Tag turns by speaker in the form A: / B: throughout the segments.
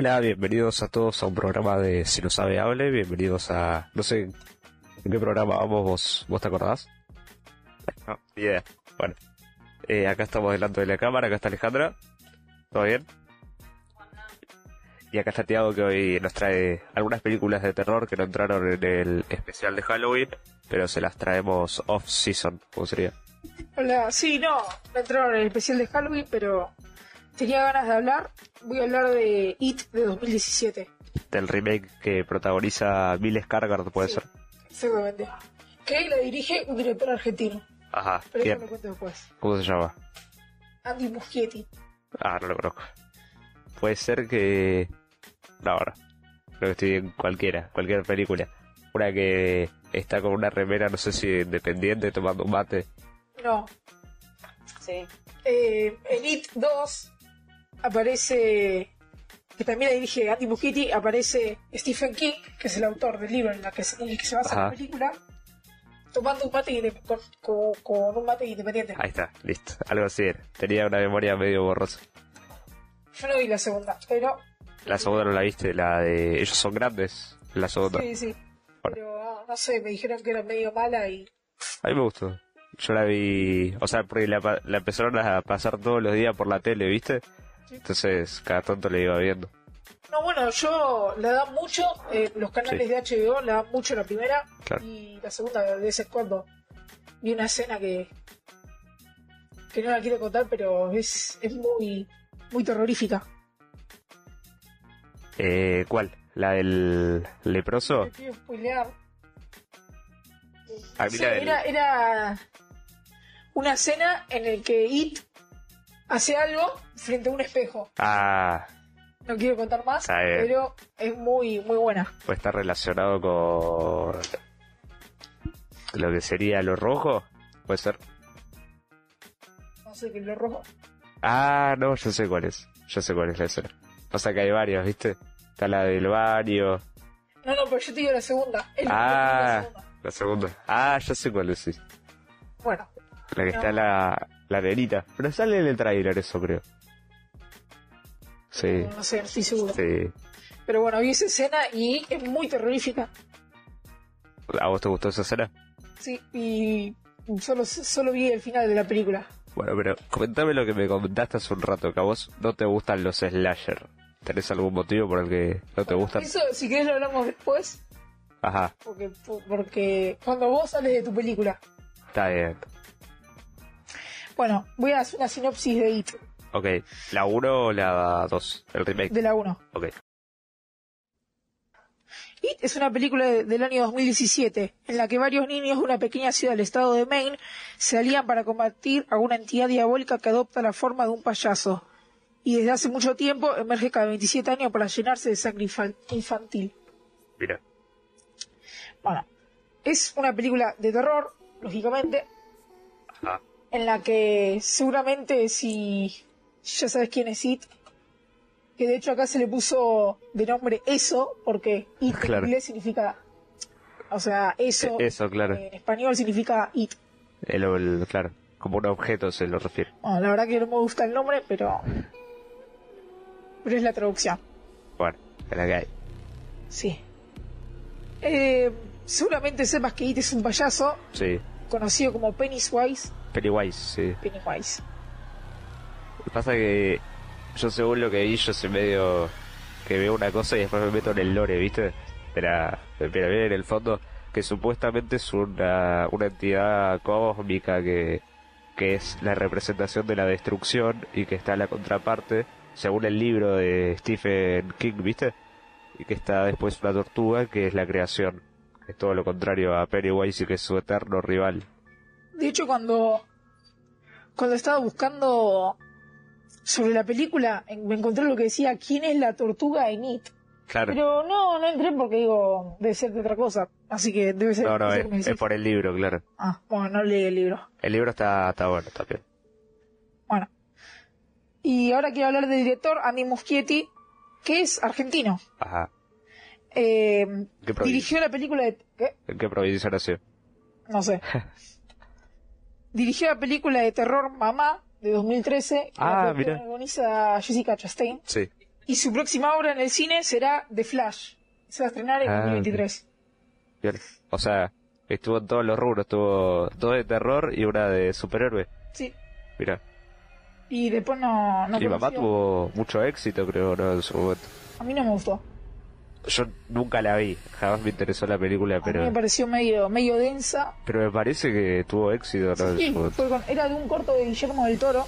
A: Hola, bienvenidos a todos a un programa de Si no sabe hable, bienvenidos a... no sé en qué programa vamos, vos, ¿vos te acordás? No, ni idea. Bueno, eh, acá estamos delante de la cámara, acá está Alejandra, ¿todo bien? Y acá está Tiago que hoy nos trae algunas películas de terror que no entraron en el especial de Halloween, pero se las traemos off-season, ¿cómo sería?
B: Hola, sí, no, no entraron en el especial de Halloween, pero tenía ganas de hablar. Voy a hablar de It de 2017.
A: Del remake que protagoniza Bill Skarsgård, ¿puede
B: Sí.
A: ser?
B: Exactamente. Que la dirige un director argentino.
A: Ajá,
B: Pero
A: ¿quién?
B: eso lo cuento después.
A: ¿Cómo se llama?
B: Andy Muschietti.
A: Ah, no lo conozco. Puede ser que... No, ahora. Creo que estoy en cualquiera, cualquier película. Una que está con una remera, no sé si independiente, tomando un mate.
B: No. Sí. Eh, en It 2 aparece, que también la dirige Andy Muschietti, aparece Stephen King, que es el autor del libro en, la que, en el que se basa
A: Ajá.
B: la película, tomando un mate con, con- con un mate independiente.
A: Ahí está, listo. Algo así era. Tenía una memoria medio borrosa.
B: Yo no vi la segunda, pero
A: La segunda no la viste, la de Ellos son grandes. La segunda.
B: sí, sí.
A: Bueno.
B: Pero ah, no sé, me dijeron que era medio mala y
A: A mí me gustó. Yo la vi... O sea, porque la, la empezaron a pasar todos los días por la tele, ¿viste? Entonces, cada tanto la iba viendo.
B: No, bueno, yo la dan mucho, eh, los canales
A: Sí.
B: de HBO la dan mucho la primera
A: Claro.
B: y la segunda de vez en cuando vi una escena que que no la quiero contar, pero es, es muy muy terrorífica.
A: Eh, ¿Cuál? ¿La del leproso?
B: Quiero spoilear.
A: A mí
B: Sí,
A: la del-
B: era, era una escena en el que It hace algo frente a un espejo.
A: Ah,
B: No quiero contar más,
A: Está bien.
B: pero es muy muy buena.
A: puede estar relacionado con lo que sería lo rojo. Puede ser.
B: No sé qué es lo rojo.
A: Ah, no, yo sé cuál es. Yo sé cuál es la escena. Pasa que hay varios, ¿viste? Está la del baño.
B: No, no, pero yo te digo la segunda. Es la-
A: Ah,
B: la segunda.
A: la segunda. Ah, ya sé cuál es, sí.
B: Bueno,
A: La que
B: No.
A: está la, la nenita. Pero sale en el trailer eso, creo. Sí,
B: no, sé, estoy seguro.
A: sí.
B: Pero bueno, vi esa escena y es muy terrorífica.
A: ¿A vos te gustó esa escena?
B: Sí, y solo, solo vi el final de la película.
A: Bueno, pero comentame lo que me comentaste hace un rato, que a vos no te gustan los slasher. ¿Tenés algún motivo por el que no te gustan?
B: Eso, si querés, lo hablamos después.
A: Ajá,
B: Porque, porque cuando vos sales de tu película.
A: está bien.
B: Bueno, voy a hacer una sinopsis de It,
A: Ok, ¿la 1 o la 2? El remake.
B: de la 1.
A: Ok.
B: It es una película de- del año 2017 en la que varios niños de una pequeña ciudad del estado de Maine se alían para combatir a una entidad diabólica que adopta la forma de un payaso y desde hace mucho tiempo emerge cada 27 años para llenarse de sangre infan- infantil.
A: Mira.
B: Bueno, es una película de terror, lógicamente,
A: Ajá.
B: En la que seguramente si ya sabes quién es It, que de hecho acá se le puso de nombre eso, porque It
A: Claro.
B: en inglés significa, o sea, eso,
A: Eh, eso, claro.
B: en español significa It.
A: El, el- claro, como un objeto se lo refiere.
B: Bueno, la verdad que no me gusta el nombre, pero, pero es la traducción,
A: Bueno, es la que hay.
B: sí. Eh, seguramente sepas que It es un payaso,
A: Sí.
B: conocido como Pennywise,
A: Pennywise, sí.
B: Pennywise.
A: Lo que pasa que yo según lo que vi, yo soy medio que veo una cosa y después me meto en el lore, ¿viste? Pero, pero bien en el fondo que supuestamente es una, una entidad cósmica que, que es la representación de la destrucción y que está en la contraparte, según el libro de Stephen King, ¿viste? Y que está después una tortuga que es la creación, es todo lo contrario a Pennywise y que es su eterno rival.
B: De hecho, cuando, cuando estaba buscando sobre la película, me encontré lo que decía quién es la tortuga en It.
A: Claro.
B: Pero no, no entré porque digo, debe ser de otra cosa. Así que debe ser.
A: No, no, es, por el libro, claro.
B: Ah, bueno, no leí el libro.
A: El libro está, está bueno también.
B: Bueno. Y ahora quiero hablar del director, Andy Muschietti, que es argentino.
A: Ajá.
B: Eh,
A: ¿Qué
B: dirigió la película de... ¿qué?
A: ¿En qué provincia nació?
B: No sé. dirigió la película de terror Mamá, de 2013, que
A: Ah, mira.
B: protagoniza Jessica Chastain.
A: Sí.
B: Y su próxima obra en el cine será The Flash. Se va a estrenar en
A: Ah,
B: 2023.
A: Bien. O sea, estuvo en todos los rubros, estuvo dos de terror y una de superhéroe.
B: Sí.
A: Mira,
B: Y después no, no
A: mi mamá tuvo mucho éxito, creo, ¿no? En su momento.
B: A mí no me gustó.
A: Yo nunca la vi, jamás me interesó la película,
B: A mí me
A: pero
B: pareció medio, medio densa.
A: pero me parece que tuvo éxito, ¿no? En
B: Sí,
A: su momento.
B: fue con- era de un corto de Guillermo del Toro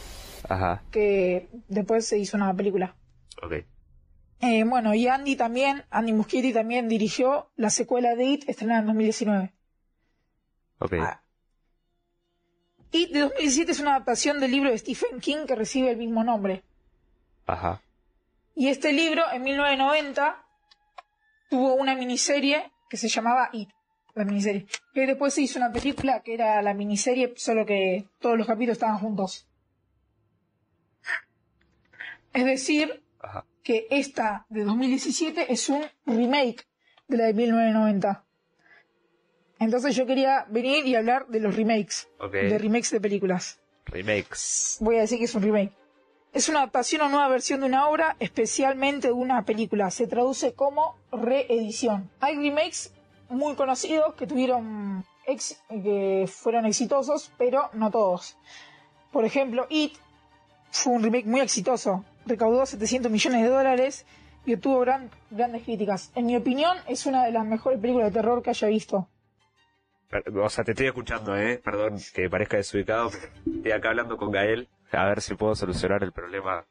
A: Ajá,
B: que después se hizo una película.
A: ok.
B: Eh, bueno, y Andy también, Andy Muschietti también dirigió la secuela de It, estrenada en 2019.
A: Ok.
B: Ah. It de 2017 es una adaptación del libro de Stephen King que recibe el mismo nombre.
A: Ajá.
B: Y este libro, en 1990, tuvo una miniserie que se llamaba It, la miniserie. Que después se hizo una película que era la miniserie, solo que todos los capítulos estaban juntos. Es decir,
A: Ajá.
B: que esta de 2017 es un remake de la de 1990. Entonces yo quería venir y hablar de los remakes, de remakes de películas.
A: Remakes.
B: Voy a decir que es un remake. Es una adaptación o nueva versión de una obra, especialmente de una película. Se traduce como reedición. Hay remakes muy conocidos que tuvieron ex- que fueron exitosos, pero no todos. Por ejemplo, It fue un remake muy exitoso. Recaudó 700 millones de dólares y obtuvo gran- grandes críticas. En mi opinión, es una de las mejores películas de terror que haya visto.
A: O sea, te estoy escuchando, ¿eh? Perdón que parezca desubicado, estoy acá hablando con Gael a ver si puedo solucionar el problema.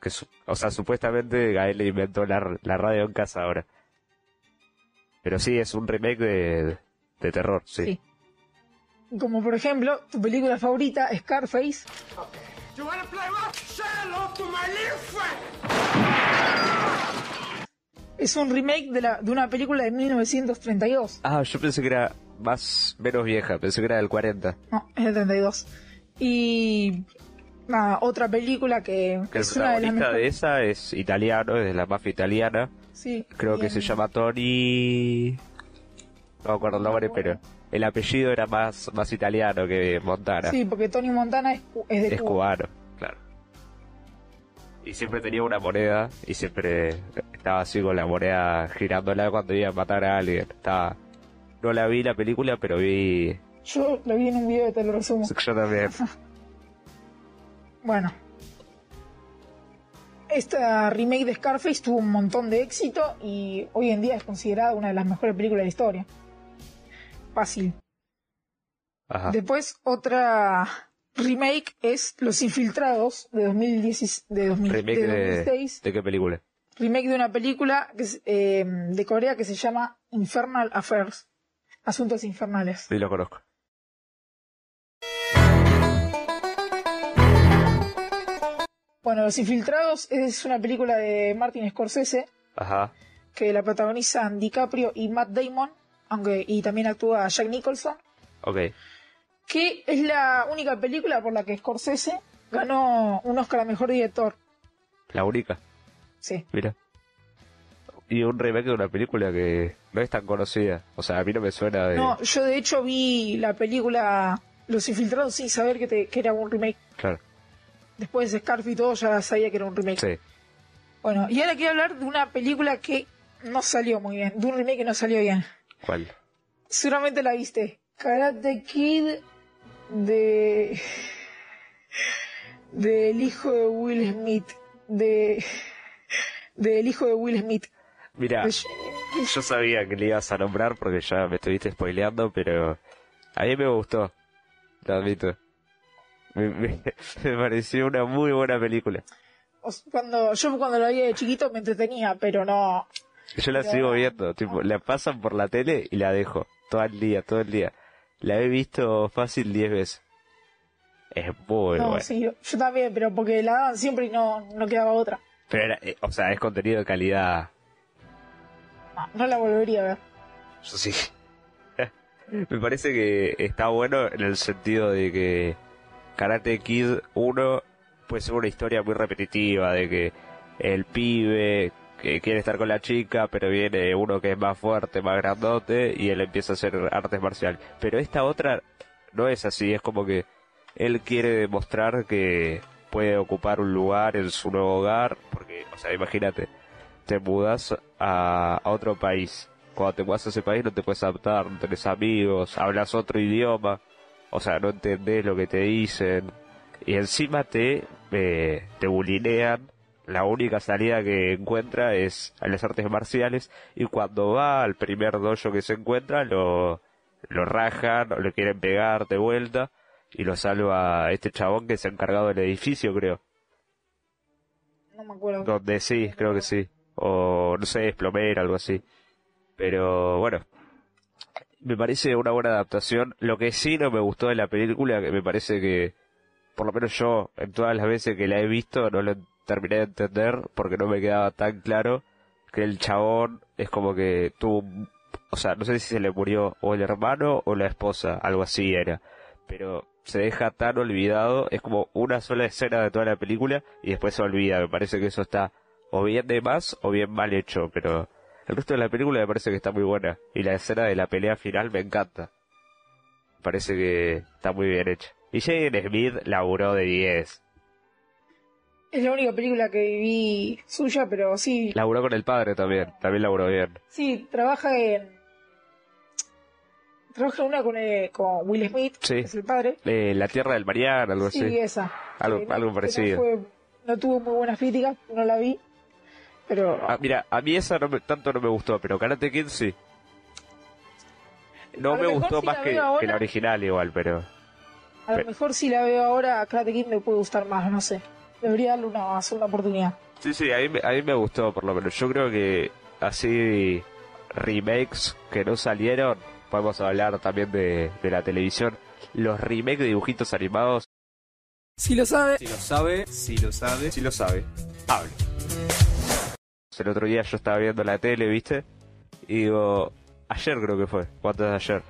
A: Que su- o sea, supuestamente Gael le inventó la, la radio en casa ahora. Pero sí, es un remake de, de terror, sí.
B: Sí. Como por ejemplo, tu película favorita, Scarface, es un remake de, la, de una película de 1932.
A: Ah, yo pensé que era más, menos vieja, pensé que era del 40.
B: No, es del 32. Y nada, otra película que
A: Que el
B: es una de las
A: de esa es italiano, es de la mafia italiana.
B: Sí,
A: Creo que se llama Tony. No me acuerdo el nombre, pero el apellido era más, más italiano que Montana.
B: Sí, porque Tony Montana es, es de
A: es
B: Cuba.
A: cubano, claro. Y siempre tenía una moneda y siempre estaba así con la moneda girándola cuando iba a matar a alguien. Estaba... No la vi la película, pero vi.
B: Yo lo vi en un video y te lo resumo.
A: Yo también.
B: Bueno. Esta remake de Scarface tuvo un montón de éxito y hoy en día es considerada una de las mejores películas de la historia. Fácil.
A: Ajá.
B: Después, otra remake es Los Infiltrados de, 2010, de, 2000
A: Remake
B: de
A: de,
B: 2006.
A: ¿De qué película?
B: Remake de una película que es, eh, de Corea que se llama Infernal Affairs. Asuntos infernales.
A: Sí, lo conozco.
B: Bueno, Los Infiltrados es una película de Martin Scorsese
A: Ajá.
B: que la protagonizan DiCaprio y Matt Damon, aunque y también actúa Jack Nicholson,
A: Ok.
B: que es la única película por la que Scorsese ganó un Oscar a mejor director.
A: La única.
B: Sí.
A: Mira. Y un remake de una película que no es tan conocida. O sea, a mí no me suena de.
B: No, yo de hecho vi la película Los Infiltrados sin saber que, te- que era un remake.
A: Claro.
B: Después de Scarf y todo ya sabía que era un remake.
A: Sí.
B: Bueno, y ahora quiero hablar de una película que no salió muy bien, de un remake que no salió bien.
A: ¿Cuál?
B: Seguramente la viste. Karate Kid de del hijo de Will Smith, de del hijo de Will Smith.
A: Mira,
B: De-
A: yo sabía que le ibas a nombrar porque ya me estuviste spoileando, pero a mí me gustó. Lo admito. Me, me- me pareció una muy buena película.
B: Cuando yo cuando la vi de chiquito me entretenía, pero no.
A: Yo la
B: Ya.
A: sigo viendo, tipo, la pasan por la tele y la dejo. Todo el día, todo el día. La he visto fácil 10 veces. Es muy
B: no,
A: buena.
B: sí, yo, yo también, pero porque la daban siempre y no, no quedaba otra.
A: Pero era, eh, o sea, es contenido de calidad.
B: No, no la volvería a ver.
A: Yo sí. Me parece que está bueno en el sentido de que Karate Kid 1 puede ser una historia muy repetitiva de que el pibe que quiere estar con la chica, pero viene uno que es más fuerte, más grandote y él empieza a hacer artes marciales. Pero esta otra no es así, es como que él quiere demostrar que puede ocupar un lugar en su nuevo hogar porque que, o sea, imagínate, te mudas a, a otro país. Cuando te mudas a ese país no te puedes adaptar, no tenés amigos, hablas otro idioma, o sea, no entendés lo que te dicen. Y encima te, eh, te bulinean. La única salida que encuentra es a las artes marciales. Y cuando va al primer dojo que se encuentra lo, lo rajan o le quieren pegar de vuelta. Y lo salva este chabón que se ha encargado del edificio creo.
B: No me acuerdo.
A: donde sí creo que sí. O no sé es plomero algo así. Pero bueno me parece una buena adaptación. Lo que sí no me gustó de la película que me parece que por lo menos yo en todas las veces que la he visto no lo terminé de entender porque no me quedaba tan claro que el chabón es como que tuvo, un- o sea, no sé si se le murió o el hermano o la esposa, algo así era, pero se deja tan olvidado, es como una sola escena de toda la película y después se olvida, me parece que eso está o bien de más o bien mal hecho, pero el resto de la película me parece que está muy buena y la escena de la pelea final me encanta. Me parece que está muy bien hecha. Y Jaden Smith laburó de 10.
B: Es la única película que vi suya, pero sí,
A: Laburó con el padre también, también laburó bien.
B: sí, trabaja en... Trabaja en una con, eh, con Will Smith,
A: Sí.
B: que es el padre.
A: Eh, la Tierra del Mariano, algo
B: Sí,
A: así.
B: esa.
A: Algo- parecido.
B: No, fue- no tuvo muy buenas críticas, no la vi. Pero
A: Ah, mira, a mí esa no me- tanto no me gustó, pero Karate Kid sí. No me gustó
B: si
A: más
B: la
A: que,
B: ahora-
A: que la original igual, pero...
B: a lo
A: pero-
B: mejor si la veo ahora, Karate Kid me puede gustar más, no sé. Debería darle una segunda oportunidad.
A: Sí, sí, a mí, me- a mí me gustó por lo menos. Yo creo que así remakes que no salieron, podemos hablar también de, de la televisión. Los remakes de dibujitos animados,
B: Si lo sabe,
C: Si lo sabe, si lo sabe.
A: si lo sabe, hable. El otro día yo estaba viendo la tele, ¿viste? Y digo, ayer creo que fue, o antes de ayer.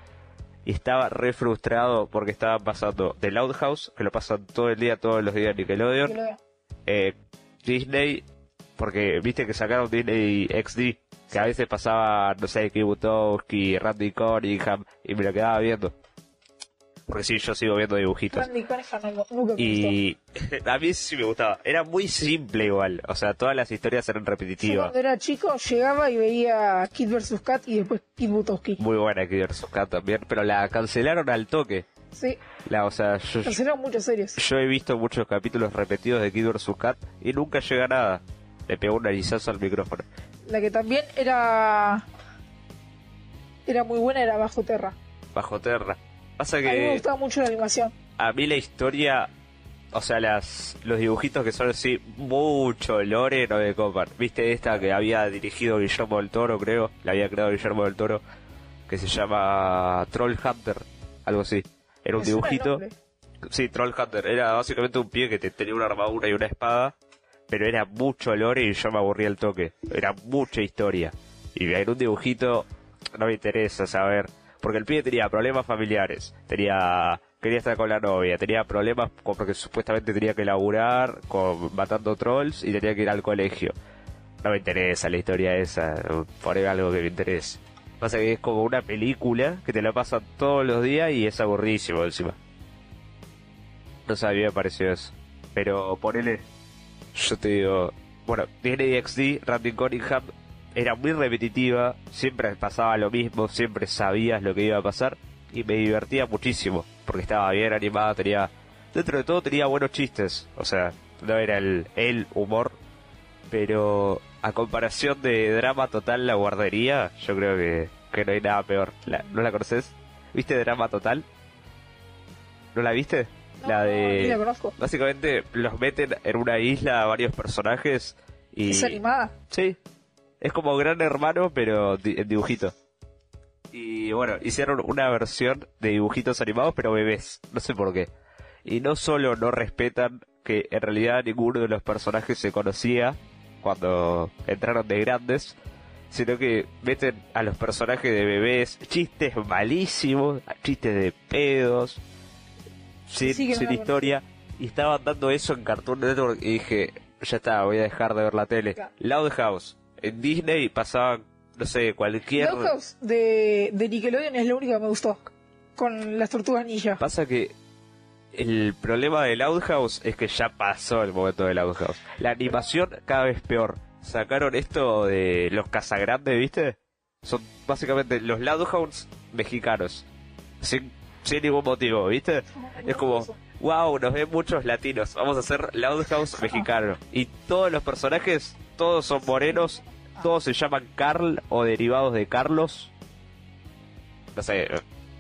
A: Y estaba re frustrado porque estaban pasando The Loud House, que lo pasan todo el día, todos los días en Nickelodeon.
B: vea.
A: eh, Disney, porque viste que sacaron Disney XD, que a veces pasaba, no sé, Kibutowski, Randy Cunningham, y me lo quedaba viendo. Porque sí, yo sigo viendo dibujitos.
B: Cunningham no- nunca.
A: Y a mí sí me gustaba. Era muy simple igual. O sea, todas las historias eran
B: Yo
A: repetitivas.
B: cuando era chico llegaba y veía Kid vs. Kat y después Kid Butowski.
A: Muy buena Kid vs. Kat también, pero la cancelaron al toque.
B: Sí,
A: La, o sea, yo,
B: cancelaron muchas series.
A: yo he visto muchos capítulos repetidos de Kid vs. Kat y nunca llega nada. Le pegó un narizazo al micrófono.
B: La que también era era muy buena era Bajo Terra.
A: Bajo Terra. Pasa
B: A mí me
A: que
B: gustaba mucho la animación.
A: a mí la historia, o sea, las los dibujitos que son así, mucho lore no me copan. ¿Viste esta que había dirigido Guillermo del Toro, creo? La había creado Guillermo del Toro, que se llama Troll Hunter, algo así. Era un dibujito. Sí, Troll Hunter. Era básicamente un pie que te- tenía una armadura y una espada, pero era mucho lore y yo me aburría el toque. Era mucha historia. Y en un dibujito no me interesa saber. Porque el pibe tenía problemas familiares, tenía quería estar con la novia, tenía problemas porque supuestamente tenía que laburar matando trolls y tenía que ir al colegio. No me interesa la historia esa, poner algo que me interese. Pasa que es como una película que te la pasan todos los días y es aburridísimo encima. No sé, a mí me pareció eso. Pero ponele, yo te digo, bueno, Disney XD, Randy Cunningham, era muy repetitiva, siempre pasaba lo mismo, siempre sabías lo que iba a pasar y me divertía muchísimo, porque estaba bien animada, tenía, dentro de todo tenía buenos chistes, o sea, no era el, el humor, pero a comparación de drama total la guardería, yo creo que, que no hay nada peor. La- ¿No la conoces? ¿Viste drama total? ¿No la viste?
B: No,
A: la de...
B: la conozco.
A: Básicamente los meten en una isla a varios personajes y...
B: ¿Es animada?
A: Sí. Es como Gran Hermano, pero en dibujito. Y bueno, hicieron una versión de dibujitos animados, pero bebés. No sé por qué. Y no solo no respetan que en realidad ninguno de los personajes se conocía cuando entraron de grandes, sino que meten a los personajes de bebés chistes malísimos, chistes de pedos, sin,
B: Sí,
A: sin historia. Y estaban dando eso en Cartoon Network y dije, ya está, voy a dejar de ver la tele. Loud House. En Disney pasaban, no sé, cualquier...
B: Doghouse de, de Nickelodeon es la única que me gustó. Con las tortugas ninja.
A: Pasa que el problema del Outhouse es que ya pasó el momento del Outhouse. La animación cada vez peor. Sacaron esto de los cazagrandes, ¿viste? Son básicamente los Loudhounds mexicanos. Sin, sin ningún motivo, ¿viste? Es como, wow, nos ven muchos latinos. Vamos a hacer Loudhouse mexicano. Y todos los personajes, todos son morenos. Todos se llaman Carl o derivados de Carlos. No sé,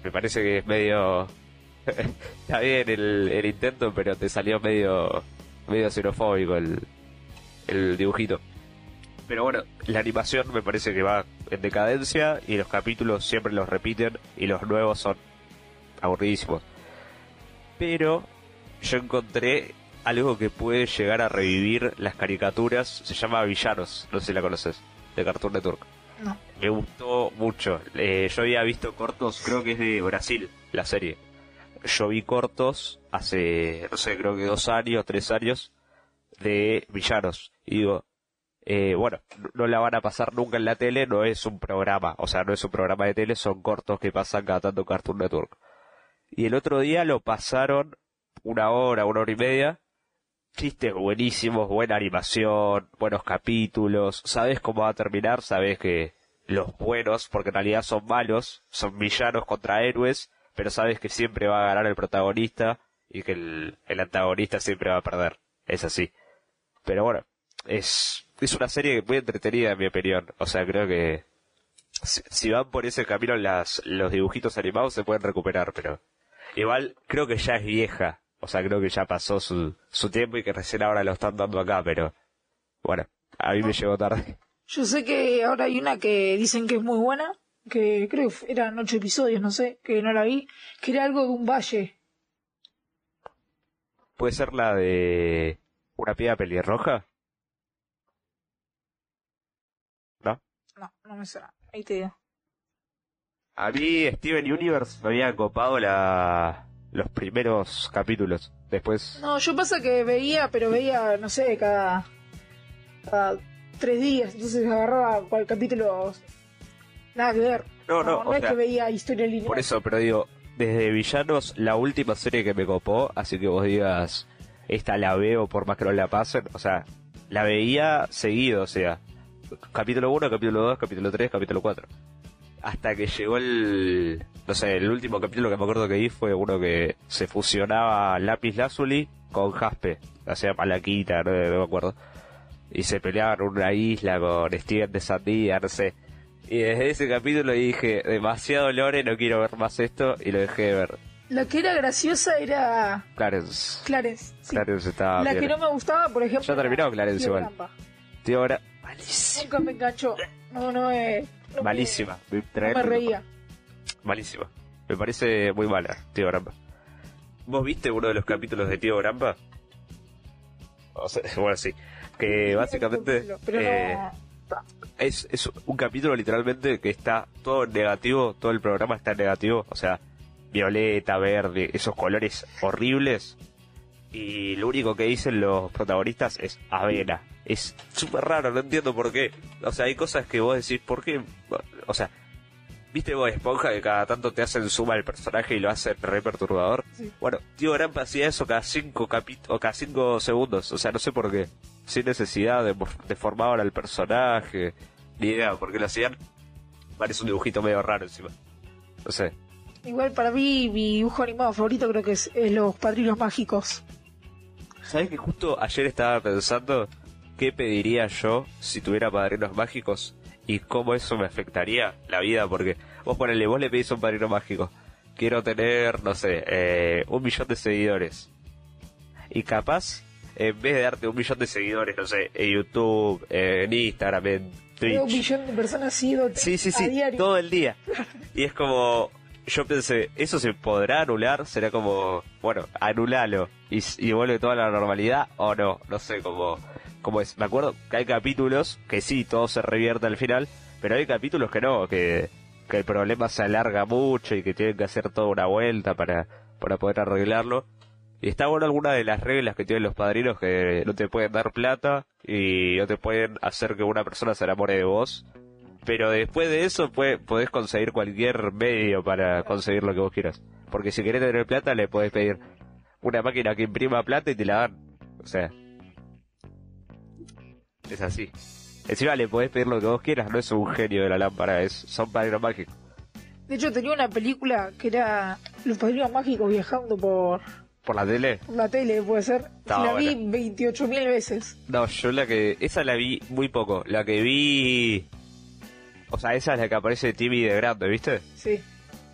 A: me parece que es medio Está bien el, intento, pero te salió medio medio xenofóbico el, el dibujito. Pero bueno, la animación me parece que va en decadencia y los capítulos siempre los repiten y los nuevos son aburridísimos. Pero yo encontré algo que puede llegar a revivir las caricaturas, se llama Villanos, no sé si la conoces, de Cartoon Network.
B: No.
A: Me gustó mucho. Eh, yo había visto cortos, creo que es de Brasil, la serie yo vi cortos hace, no sé, creo que dos años, tres años, de villanos. Y digo, eh, bueno, no la van a pasar nunca en la tele, no es un programa, o sea, no es un programa de tele, son cortos que pasan cada tanto Cartoon Network. Y el otro día lo pasaron una hora, una hora y media, chistes buenísimos, buena animación, buenos capítulos, sabes cómo va a terminar, sabes que los buenos, porque en realidad son malos, son villanos contra héroes, pero sabes que siempre va a ganar el protagonista y que el, el antagonista siempre va a perder. Es así. Pero bueno, es, es una serie muy entretenida en mi opinión. O sea, creo que si, si, van por ese camino las, los dibujitos animados se pueden recuperar, pero igual creo que ya es vieja. O sea, creo que ya pasó su, su tiempo y que recién ahora lo están dando acá, pero bueno, a mí me llegó tarde.
B: Yo sé que ahora hay una que dicen que es muy buena, que creo que eran ocho episodios, no sé, que no la vi, que era algo de un valle.
A: ¿Puede ser la de una piedra pelirroja? ¿No?
B: No, no me suena. Ahí te digo.
A: A mí Steven Universe me había copado la... los primeros capítulos. Después...
B: No, yo pasa que veía, pero veía, no sé, cada, cada tres días. Entonces agarraba cual capítulo Nada que ver.
A: No, no,
B: no, es que veía historia lineal.
A: Por eso, pero digo, desde Villanos, la última serie que me copó, así que vos digas, esta la veo por más que no la pasen, o sea, la veía seguido, o sea, capítulo 1, capítulo 2, capítulo 3, capítulo 4. Hasta que llegó el, no sé, el último capítulo que me acuerdo que vi fue uno que se fusionaba Lápiz Lazuli con Jaspe, o sea, Malaquita, no, no me acuerdo. Y se peleaban en una isla con Steven de Sandía, no sé y desde ese capítulo dije, demasiado lore, no quiero ver más esto, y lo dejé de ver.
B: La que era graciosa era...
A: Clarence.
B: Clarence, sí.
A: Clarence estaba
B: La
A: bien.
B: que no me gustaba, por ejemplo...
A: Ya terminó Clarence igual. Tío, ahora... Malísima.
B: Nunca me enganchó. No, no, eh,
A: Malísima. Me,
B: reía.
A: Malísima. Me parece muy mala, Tío Grampa. ¿Vos viste uno de los capítulos de Tío Grampa? O sea, bueno, sí. Que básicamente... Eh, es, es un capítulo literalmente que está todo en negativo, todo el programa está en negativo, o sea, violeta, verde, esos colores horribles. Y lo único que dicen los protagonistas es avena. Es súper raro, no entiendo por qué. O sea, hay cosas que vos decís, ¿por qué? O sea, ¿viste vos Esponja que cada tanto te hacen suma el personaje y lo hacen re perturbador?
B: Sí.
A: Bueno, Tío Grampa hacía eso cada cinco capítulos, o cada cinco segundos, o sea, no sé por qué. Sin necesidad de deformar al personaje, ni idea por qué lo hacían. Parece un dibujito medio raro encima. No sé.
B: Igual para mí mi dibujo animado favorito creo que es, es Los Padrinos Mágicos.
A: ¿Sabes que justo ayer estaba pensando qué pediría yo si tuviera padrinos mágicos y cómo eso me afectaría la vida? Porque vos ponele, vos le pedís a un padrino mágico, quiero tener, no sé, eh, un millón de seguidores. Y capaz, en vez de darte un millón de seguidores, no sé, en YouTube, en Instagram, en
B: Veo un
A: Twitch.
B: millón de personas
A: Sí, sí,
B: a
A: sí,
B: diario.
A: todo el día. Y es como, yo pensé, ¿eso se podrá anular? Será como, bueno, anulalo y, y vuelve toda la normalidad o no, no sé cómo, cómo es. Me acuerdo que hay capítulos que sí, todo se revierte al final, pero hay capítulos que no, que, que el problema se alarga mucho y que tienen que hacer toda una vuelta para, para poder arreglarlo. Y está bueno alguna de las reglas que tienen los padrinos que no te pueden dar plata y no te pueden hacer que una persona se enamore de vos. Pero después de eso puede- podés conseguir cualquier medio para conseguir lo que vos quieras. Porque si querés tener plata le podés pedir, una máquina que imprima plata y te la dan. O sea, es así. Encima le podés pedir lo que vos quieras, no es un genio de la lámpara, es, son padrinos mágicos.
B: De hecho, tenía una película que era Los Padrinos Mágicos viajando por,
A: ¿Por la tele?
B: por la tele, puede ser.
A: Estaba
B: la vi
A: buena.
B: 28.000 veces.
A: No, yo la que... Esa la vi muy poco. La que vi... O sea, esa es la que aparece Timmy de grande, ¿viste?
B: Sí.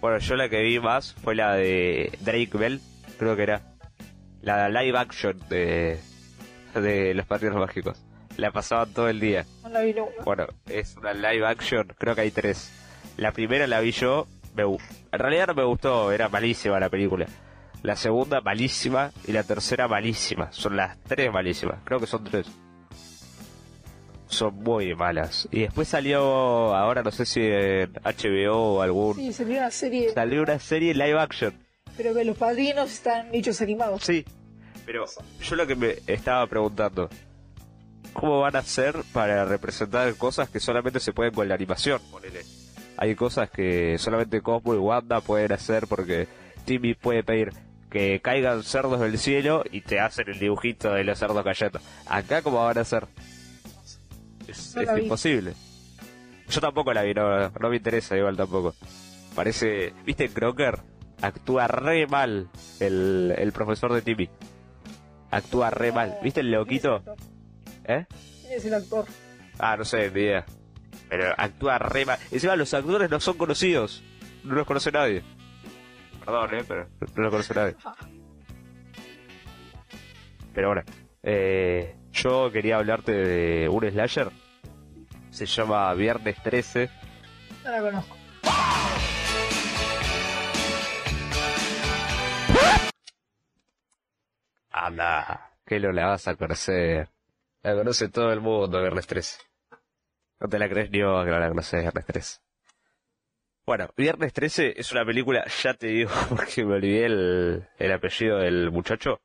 A: Bueno, yo la que vi más fue la de Drake Bell, creo que era. La live action de, de Los Padrinos Mágicos. La pasaban todo el día.
B: No la vi nunca.
A: Bueno, es una live action, creo que hay tres. La primera la vi yo, me en realidad no me gustó, era malísima la película. La segunda malísima y la tercera malísima. Son las tres malísimas, creo que son tres. Son muy malas. Y después salió, ahora no sé si en HBO o algún...
B: Sí, salió una serie,
A: Salió una serie live action.
B: pero que los padrinos están hechos animados.
A: Sí, pero yo lo que me estaba preguntando, ¿cómo van a hacer para representar cosas que solamente se pueden con la animación? Ponele. Hay cosas que solamente Cosmo y Wanda pueden hacer porque Timmy puede pedir que caigan cerdos del cielo y te hacen el dibujito de los cerdos cayendo. Acá, ¿cómo van a hacer? Es,
B: No
A: imposible. Yo tampoco la vi, no, no me interesa igual tampoco. Parece, ¿viste Crocker? Actúa re mal el, el profesor de Timmy. Actúa re mal. ¿Viste el loquito? ¿Eh?
B: ¿Quién es el actor?
A: Ah, no sé, ni idea. Pero actúa re mal. Encima los actores no son conocidos. No los conoce nadie. Perdón, eh, pero no los conoce nadie. Pero bueno, eh, yo quería hablarte de un slasher. Se llama Viernes 13.
B: No la conozco.
A: Anda, que no la vas a conocer. La conoce todo el mundo, Viernes 13. No te la crees ni vos que no la conoces, Viernes 13. Bueno, Viernes 13 es una película, ya te digo, porque me olvidé el, el apellido del muchacho.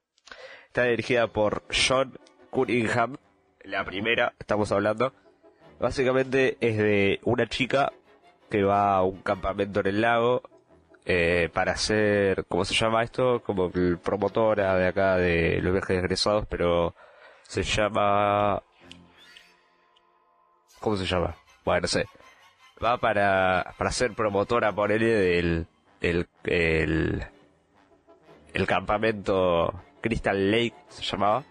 A: Está dirigida por John Cunningham, la primera, estamos hablando. Básicamente es de una chica que va a un campamento en el lago eh, para ser, ¿cómo se llama esto? Como el promotora de acá de los viajes egresados, pero se llama... ¿Cómo se llama? Bueno, no sé. Va para, para ser promotora, por él del, el, el campamento Crystal Lake, se llamaba.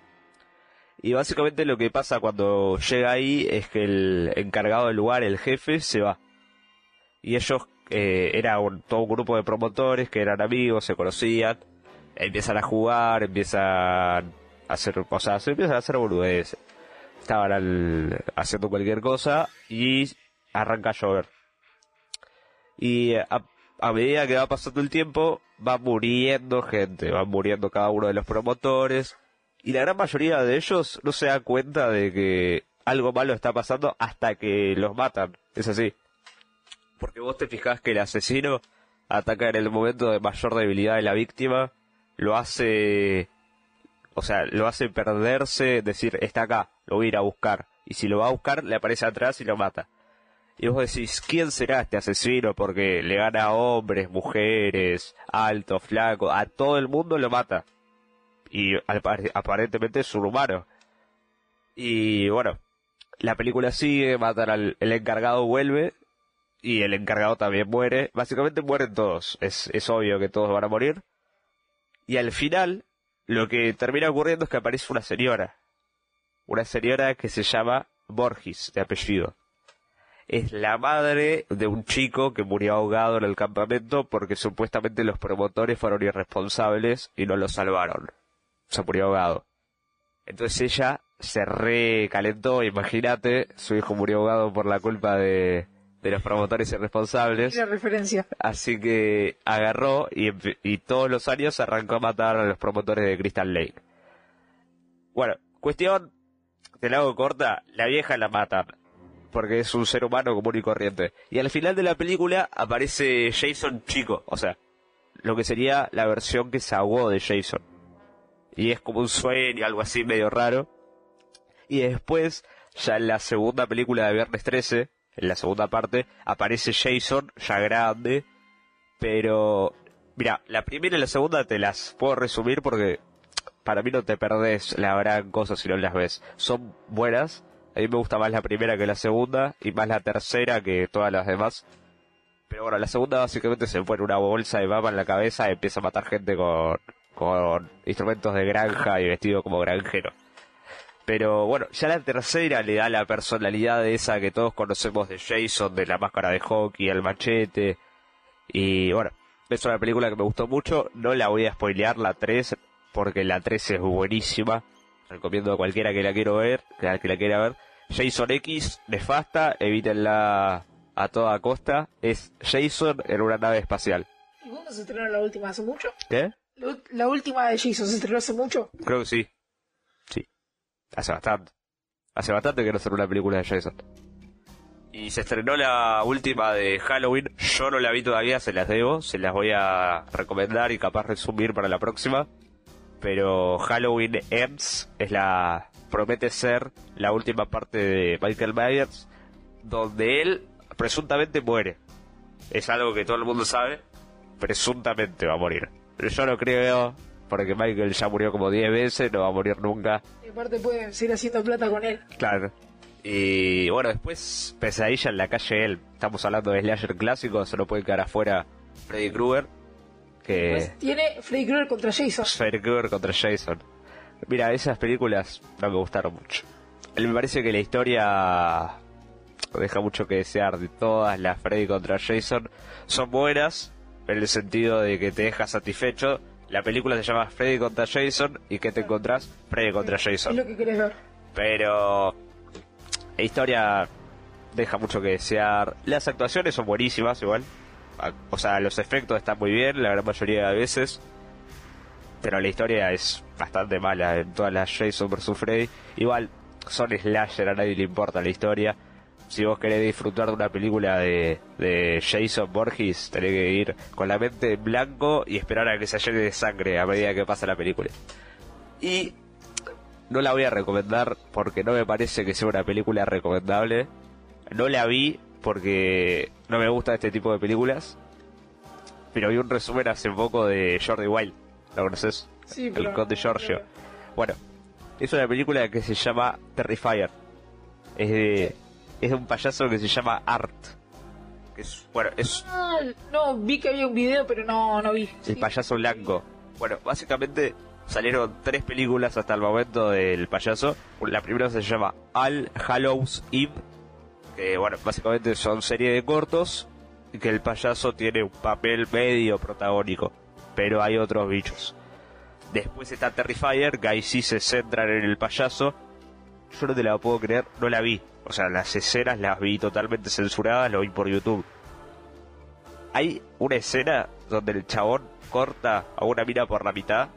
A: Y básicamente lo que pasa cuando llega ahí es que el encargado del lugar, el jefe, se va. Y ellos, eh, era un, todo un grupo de promotores que eran amigos, se conocían, empiezan a jugar, empiezan a hacer, o sea, se empiezan a hacer boludeces. Estaban al- haciendo cualquier cosa y arranca a llover. Y a, a medida que va pasando el tiempo, va muriendo gente, van muriendo cada uno de los promotores. Y la gran mayoría de ellos no se da cuenta de que algo malo está pasando hasta que los matan. Es así. Porque vos te fijás que el asesino ataca en el momento de mayor debilidad de la víctima, lo hace, o sea, lo hace perderse, decir, está acá, lo voy a ir a buscar. Y si lo va a buscar, le aparece atrás y lo mata. Y vos decís, ¿quién será este asesino? Porque le gana a hombres, mujeres, alto, flaco, a todo el mundo lo mata. Y aparentemente es un humano. Y bueno, la película sigue, matan al el encargado vuelve y el encargado también muere. Básicamente mueren todos. Es, es obvio que todos van a morir. Y al final, lo que termina ocurriendo es que aparece una señora. Una señora que se llama Borges, de apellido. Es la madre de un chico que murió ahogado en el campamento porque supuestamente los promotores fueron irresponsables y no lo salvaron. Se murió ahogado. Entonces ella se recalentó, imagínate, su hijo murió ahogado por la culpa de, de los promotores irresponsables.
B: La referencia.
A: Así que agarró y, y todos los años arrancó a matar a los promotores de Crystal Lake. Bueno, cuestión, te la hago corta, la vieja la matan. Porque es un ser humano común y corriente. Y al final de la película aparece Jason chico, o sea, lo que sería la versión que se ahogó de Jason. Y es como un sueño, algo así medio raro. Y después, ya en la segunda película de Viernes 13, en la segunda parte, aparece Jason, ya grande, pero Mira, la primera y la segunda te las puedo resumir porque para mí no te perdés la gran cosa si no las ves. Son buenas. A mí me gusta más la primera que la segunda y más la tercera que todas las demás. Pero bueno, la segunda básicamente se pone una bolsa de baba en la cabeza y empieza a matar gente con, con instrumentos de granja y vestido como granjero. Pero bueno, ya la tercera le da la personalidad de esa que todos conocemos de Jason, de la máscara de hockey, el machete. Y bueno, es una película que me gustó mucho. No la voy a spoilear, la 3, porque la 3 es buenísima. Recomiendo a cualquiera que la quiera ver, que la, que la quiera ver. Jason X, nefasta, evítenla a toda costa. Es Jason en una nave espacial.
B: ¿Y cuándo se estrenó la última? ¿Hace mucho?
A: ¿Qué?
B: La última de Jason se estrenó hace mucho.
A: Creo que sí. Sí. Hace bastante. Hace bastante que no sale una película de Jason. Y se estrenó la última de Halloween. Yo no la vi todavía, se las debo. Se las voy a recomendar y capaz resumir para la próxima. Pero Halloween Ends es la. promete ser la última parte de Michael Myers. Donde él presuntamente muere. Es algo que todo el mundo sabe. Presuntamente va a morir. Yo no creo. Porque Michael ya murió como 10 veces, no va a morir nunca.
B: Y aparte pueden seguir haciendo plata con él.
A: Claro. Y bueno, después Pesadilla en la calle él. Estamos hablando de slasher clásicos, se no puede quedar afuera Freddy Krueger. Que
B: Pues tiene Freddy Krueger contra Jason.
A: Freddy Krueger contra Jason. Mira, esas películas no me gustaron mucho. Me parece que la historia deja mucho que desear de todas las Freddy contra Jason. Son buenas en el sentido de que te deja satisfecho. La película se llama Freddy contra Jason y que te encontrás Freddy contra
B: Es
A: Jason.
B: lo que querés ver.
A: Pero la historia deja mucho que desear. Las actuaciones son buenísimas igual. O sea, los efectos están muy bien la gran mayoría de veces. Pero la historia es bastante mala en todas las Jason vs. Freddy. Igual son slasher, a nadie le importa la historia. Si vos querés disfrutar de una película de, de Jason Borges, tenés que ir con la mente en blanco y esperar a que se llene de sangre a medida que pasa la película. Y no la voy a recomendar porque no me parece que sea una película recomendable. No la vi porque no me gusta este tipo de películas. Pero vi un resumen hace poco de Jordi Wild. ¿Lo conoces?
B: Sí,
A: El Conde Giorgio. Bueno, es una película que se llama Terrifier. Es de, es de un payaso que se llama Art. Que es, bueno, es
B: Ah, no, vi que había un video, pero no, no vi.
A: el
B: Sí.
A: payaso blanco. Bueno, básicamente salieron tres películas hasta el momento del payaso. La primera se llama All Hallows Eve, que bueno, básicamente son serie de cortos y que el payaso tiene un papel medio protagónico, pero hay otros bichos. Después está Terrifier, que ahí sí se centran en el payaso. Yo no te la puedo creer, no la vi. O sea, las escenas las vi totalmente censuradas, lo vi por YouTube hay una escena donde el chabón corta a una mina por la mitad.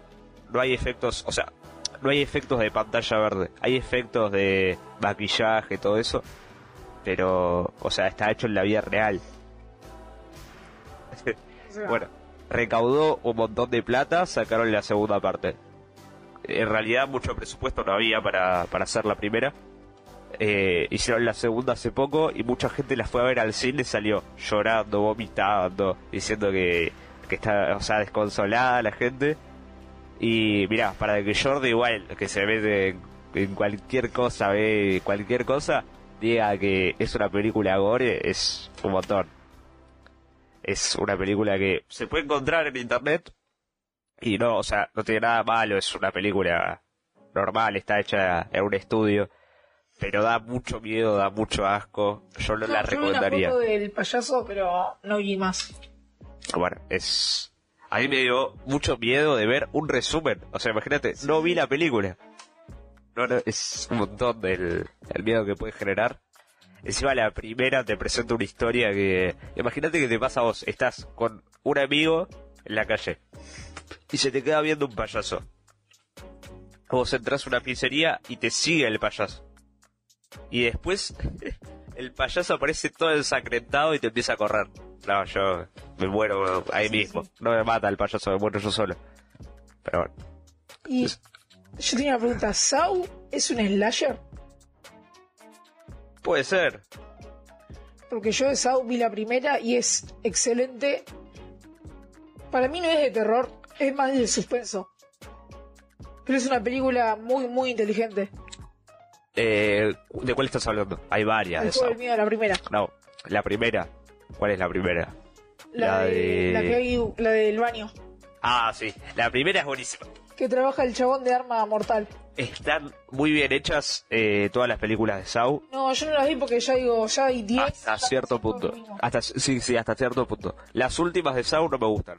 A: No hay efectos, o sea, no hay efectos de pantalla verde. Hay efectos de maquillaje, todo eso. Pero, o sea, está hecho en la vida real. Bueno, recaudó un montón de plata, sacaron la segunda parte. En realidad mucho presupuesto no había para, para hacer la primera. Eh, hicieron la segunda hace poco y mucha gente la fue a ver al cine y salió llorando, vomitando, diciendo que, que está, o sea, desconsolada la gente. Y mira, para que Jordi igual, que se ve en, en cualquier cosa, ve cualquier cosa, diga que es una película gore, es un montón. Es una película que se puede encontrar en internet y no, o sea, no tiene nada malo, es una película normal, está hecha en un estudio, pero da mucho miedo, da mucho asco, yo no, la
B: yo vi una
A: recomendaría.
B: foto del payaso, pero no vi más.
A: Bueno, es... A mí me dio mucho miedo de ver un resumen, o sea, imagínate, no vi la película. Es un montón del el miedo que puede generar. Encima la primera te presenta una historia que... Imagínate que te pasa a vos, estás con un amigo en la calle y se te queda viendo un payaso. Vos entras a una pizzería y te sigue el payaso. Y después el payaso aparece todo ensangrentado y te empieza a correr. No, yo me muero ahí mismo. No me mata el payaso, me muero yo solo. Pero bueno.
B: Y yo tenía una pregunta. ¿Saw es un slasher?
A: Puede ser.
B: Porque yo de Saw vi la primera y es excelente. Para mí no es de terror, es más de suspenso. Pero es una película muy, muy inteligente.
A: Eh, ¿De cuál estás hablando? Hay varias de
B: El juego
A: Saw.
B: miedo, la primera.
A: No, la primera. ¿Cuál es la primera?
B: La,
A: La
B: de,
A: de-
B: la que hay, la del baño.
A: Ah, sí. La primera es buenísima.
B: Que trabaja el chabón de arma mortal.
A: Están muy bien hechas eh, todas las películas de Saw.
B: No, yo no las vi porque ya digo, ya hay 10.
A: Hasta cierto punto. Hasta, sí, sí, hasta cierto punto. Las últimas de Saw no me gustan.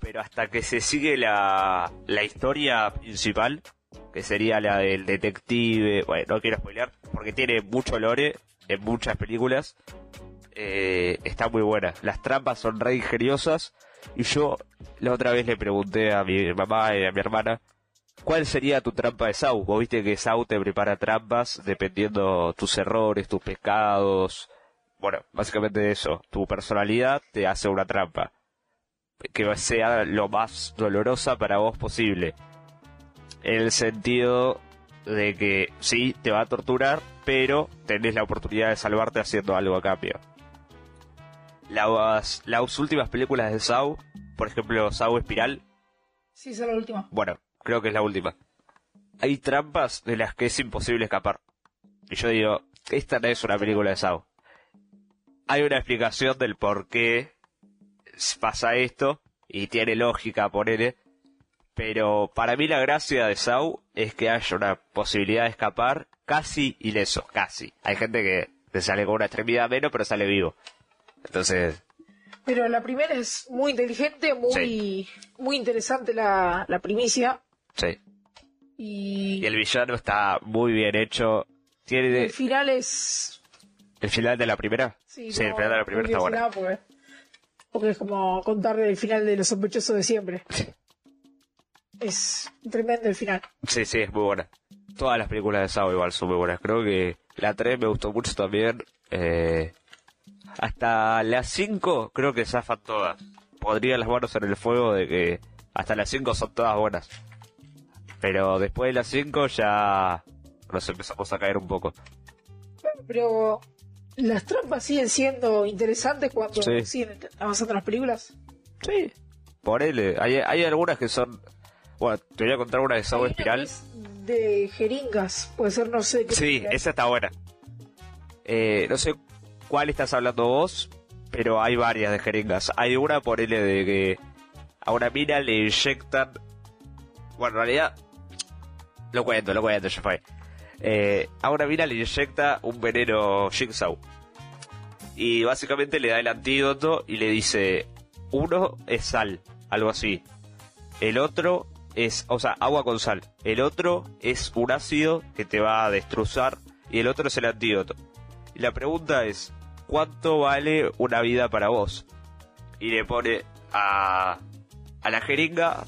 A: Pero hasta que se sigue la, la historia principal, que sería la del detective, bueno, no quiero spoilear, porque tiene mucho lore en muchas películas, eh, está muy buena. Las trampas son re ingeniosas, y yo la otra vez le pregunté a mi mamá y a mi hermana, ¿cuál sería tu trampa de Saw? Vos viste que Saw te prepara trampas dependiendo tus errores, tus pecados, bueno, básicamente eso, tu personalidad te hace una trampa que sea lo más dolorosa para vos posible. En el sentido de que sí, te va a torturar, pero tenés la oportunidad de salvarte haciendo algo a cambio. Las, las últimas películas de Saw, por ejemplo, Saw Espiral,
B: Sí, esa es la última.
A: bueno, creo que es la última. Hay trampas de las que es imposible escapar. Y yo digo, esta no es una película de Saw. Hay una explicación del por qué pasa esto y tiene lógica, ponele. Pero para mí la gracia de Saw es que haya una posibilidad de escapar casi ileso, casi. Hay gente que te sale con una extremidad menos, pero sale vivo. Entonces,
B: Pero la primera es muy inteligente, muy, muy interesante la, la primicia.
A: sí.
B: Y,
A: Y el villano está muy bien hecho. Tiene
B: el final es.
A: el final de la primera.
B: Sí,
A: el
B: no,
A: final de la primera está bueno.
B: Porque, porque es como contar el final de los sospechosos de siempre. Es tremendo el final.
A: Sí, sí, es muy buena. Todas las películas de Saw igual son muy buenas. Creo que la 3 me gustó mucho también. Eh, hasta las 5 creo que zafan todas. Podría las manos en el fuego de que hasta las 5 son todas buenas. Pero después de las 5 ya nos empezamos a caer un poco.
B: Pero las trampas siguen siendo interesantes cuando
A: Sí.
B: siguen avanzando las películas.
A: Sí. Ponele. Hay, hay algunas que son... Bueno, te voy a contar una de
B: una
A: Espiral.
B: es De jeringas, puede ser, no sé. qué
A: Sí,
B: película
A: esa está buena. Eh, no sé cuál estás hablando vos, pero hay varias de jeringas. Hay una por L de que a una mina le inyectan. Bueno, en realidad. Lo cuento, lo cuento, ya fue. Eh, a una mina le inyecta un veneno Jigsaw. Y básicamente le da el antídoto y le dice: uno es sal, algo así. El otro es, o sea, agua con sal. El otro es un ácido que te va a destrozar. Y el otro es el antídoto. Y la pregunta es, ¿cuánto vale una vida para vos? Y le pone a, a la jeringa,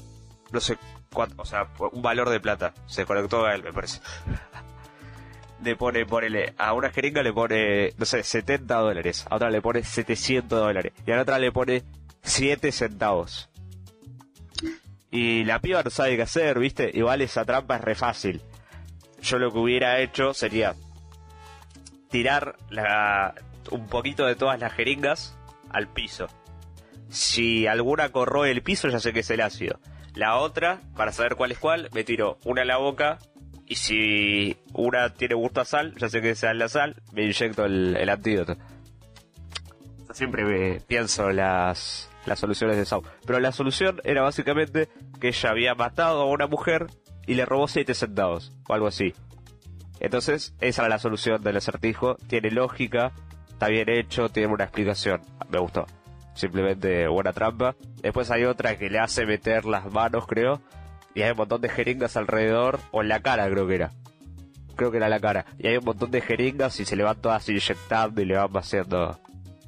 A: no sé cuánto, o sea, un valor de plata. Se conectó a él, me parece. Le pone, ponele, a una jeringa le pone, no sé, 70 dólares. A otra le pone 700 dólares. Y a la otra le pone 7 centavos. Y la piba no sabe qué hacer, ¿viste? Igual esa trampa es re fácil. Yo lo que hubiera hecho sería tirar la, un poquito de todas las jeringas al piso. Si alguna corroe el piso, ya sé que es el ácido. La otra, para saber cuál es cuál, me tiro una a la boca. Y si una tiene gusto a sal, ya sé que es la sal, me inyecto el, el antídoto. Siempre me pienso las, las soluciones de Saw. Pero la solución era básicamente que ella había matado a una mujer y le robó 7 centavos, o algo así. Entonces, esa era la solución del acertijo. Tiene lógica, está bien hecho, tiene una explicación. Me gustó. Simplemente buena trampa. Después hay otra que le hace meter las manos, creo. Y hay un montón de jeringas alrededor, o en la cara creo que era. Creo que era la cara. Y hay un montón de jeringas y se le van todas inyectando y le van vaciando.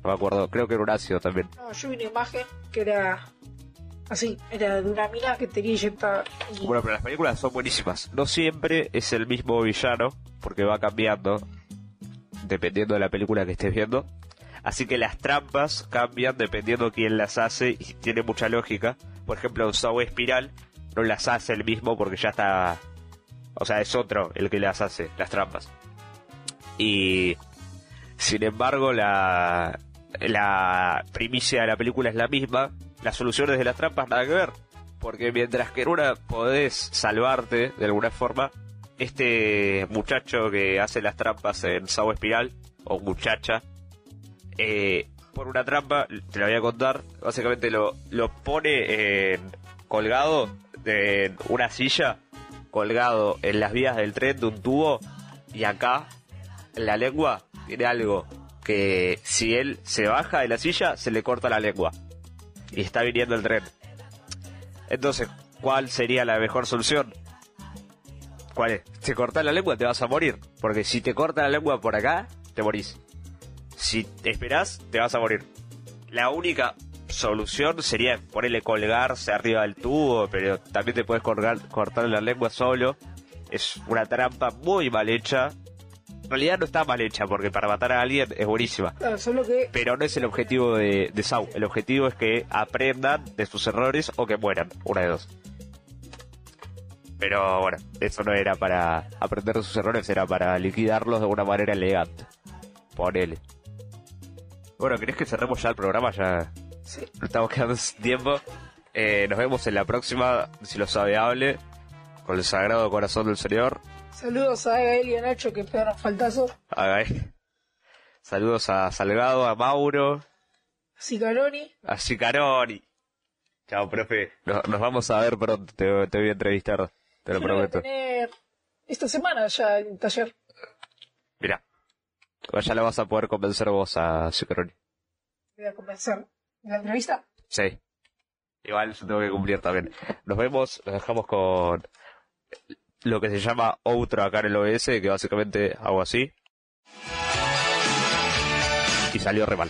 A: No me acuerdo, creo que era un ácido también.
B: No, yo vi una imagen que era así, era de una mina que tenía inyectada. y-
A: Bueno, pero las películas son buenísimas. No siempre es el mismo villano, porque va cambiando dependiendo de la película que estés viendo. Así que las trampas cambian dependiendo quién las hace y tiene mucha lógica. Por ejemplo, un Saw Espiral no las hace el mismo porque ya está... O sea, es otro el que las hace, las trampas. Y... Sin embargo, la, la primicia de la película es la misma, las soluciones de las trampas nada que ver. Porque mientras que en una podés salvarte de alguna forma, este muchacho que hace las trampas en Sao Espiral, o muchacha, eh, por una trampa, te la voy a contar, básicamente lo, lo pone en, colgado en una silla, colgado en las vías del tren de un tubo, y acá, en la lengua, tiene algo que si él se baja de la silla, se le corta la lengua. Y está viniendo el tren. Entonces, ¿cuál sería la mejor solución? ¿Cuál es? Te cortas la lengua, te vas a morir. Porque si te corta la lengua por acá, te morís. Si te esperás, te vas a morir. La única solución sería ponerle colgarse arriba del tubo, pero también te puedes colgar, cortar la lengua solo. Es una trampa muy mal hecha. En realidad no está mal hecha, porque para matar a alguien es buenísima.
B: Solo que
A: Pero no es el objetivo de, de Sau. El objetivo es que aprendan de sus errores o que mueran. Una de dos. Pero bueno, eso no era para aprender de sus errores, era para liquidarlos de una manera elegante. Ponele. Bueno, ¿querés que cerremos ya el programa? Ya
B: sí,
A: no estamos quedando sin tiempo. Eh, nos vemos en la próxima, si lo sabe hable, con el sagrado corazón del Señor.
B: saludos a Gael y a Nacho que pegaron faltazo.
A: A Gael. Saludos a Salgado, a Mauro,
B: Sicaroni,
A: a Sicaroni. Chao, profe. Nos, nos vamos a ver pronto. Te, te voy a entrevistar. Te lo
B: lo voy a
A: prometo.
B: tener esta semana ya en taller.
A: Mira. Ya lo vas a poder convencer vos a.
B: Me voy a convencer. ¿En la entrevista?
A: Sí. Igual yo tengo que cumplir también. Nos vemos, nos dejamos con lo que se llama outro acá en el OBS, que básicamente hago así. Y salió re mal.